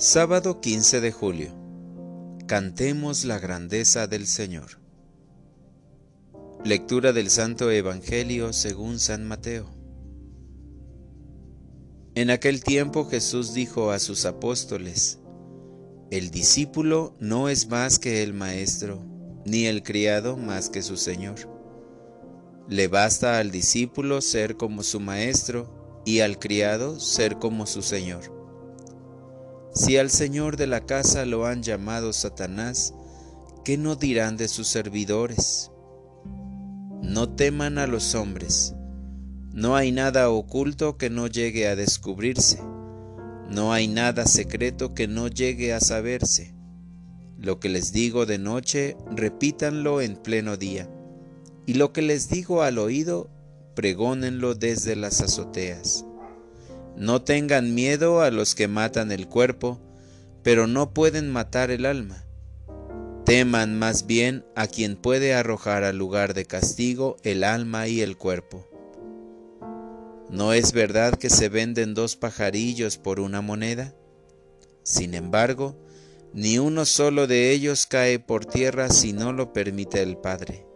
Sábado 15 de julio. Cantemos la grandeza del Señor. Lectura del Santo Evangelio según San Mateo. En aquel tiempo Jesús dijo a sus apóstoles, El discípulo no es más que el maestro, ni el criado más que su Señor. Le basta al discípulo ser como su maestro y al criado ser como su Señor. Si al Señor de la casa lo han llamado Satanás, ¿qué no dirán de sus servidores? No teman a los hombres. No hay nada oculto que no llegue a descubrirse. No hay nada secreto que no llegue a saberse. Lo que les digo de noche, repítanlo en pleno día. Y lo que les digo al oído, pregónenlo desde las azoteas. No tengan miedo a los que matan el cuerpo, pero no pueden matar el alma. Teman más bien a quien puede arrojar al lugar de castigo el alma y el cuerpo. ¿No es verdad que se venden dos pajarillos por una moneda? Sin embargo, ni uno solo de ellos cae por tierra si no lo permite el Padre.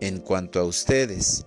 En cuanto a ustedes,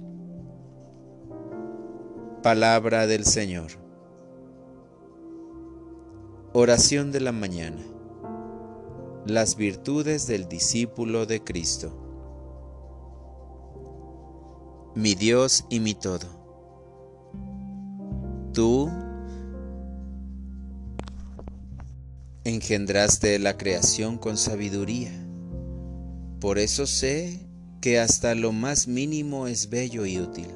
Palabra del Señor. Oración de la mañana. Las virtudes del discípulo de Cristo. Mi Dios y mi todo. Tú engendraste la creación con sabiduría. Por eso sé que hasta lo más mínimo es bello y útil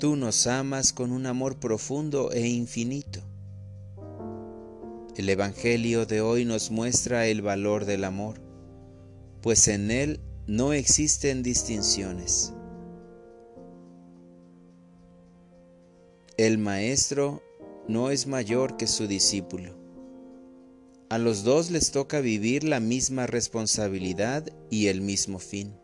Tú nos amas con un amor profundo e infinito. El Evangelio de hoy nos muestra el valor del amor, pues en él no existen distinciones. El Maestro no es mayor que su discípulo. A los dos les toca vivir la misma responsabilidad y el mismo fin.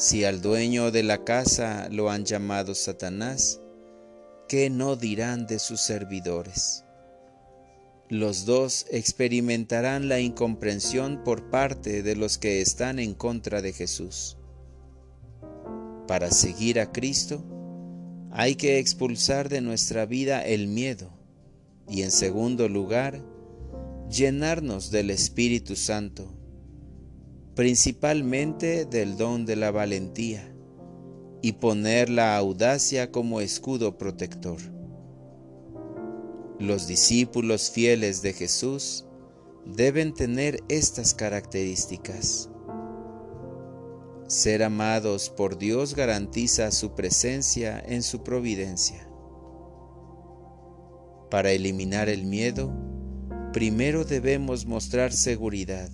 Si al dueño de la casa lo han llamado Satanás, ¿qué no dirán de sus servidores? Los dos experimentarán la incomprensión por parte de los que están en contra de Jesús. Para seguir a Cristo, hay que expulsar de nuestra vida el miedo y en segundo lugar, llenarnos del Espíritu Santo principalmente del don de la valentía, y poner la audacia como escudo protector. Los discípulos fieles de Jesús deben tener estas características. Ser amados por Dios garantiza su presencia en su providencia. Para eliminar el miedo, primero debemos mostrar seguridad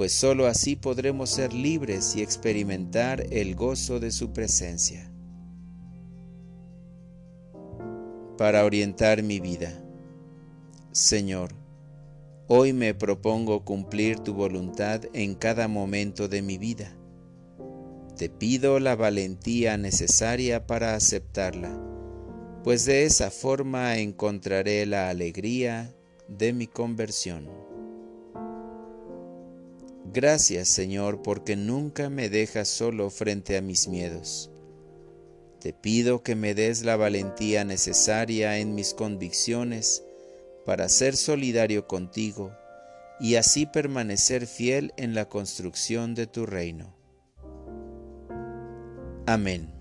pues sólo así podremos ser libres y experimentar el gozo de su presencia. Para orientar mi vida, Señor, hoy me propongo cumplir tu voluntad en cada momento de mi vida. Te pido la valentía necesaria para aceptarla, pues de esa forma encontraré la alegría de mi conversión. Gracias Señor porque nunca me dejas solo frente a mis miedos. Te pido que me des la valentía necesaria en mis convicciones para ser solidario contigo y así permanecer fiel en la construcción de tu reino. Amén.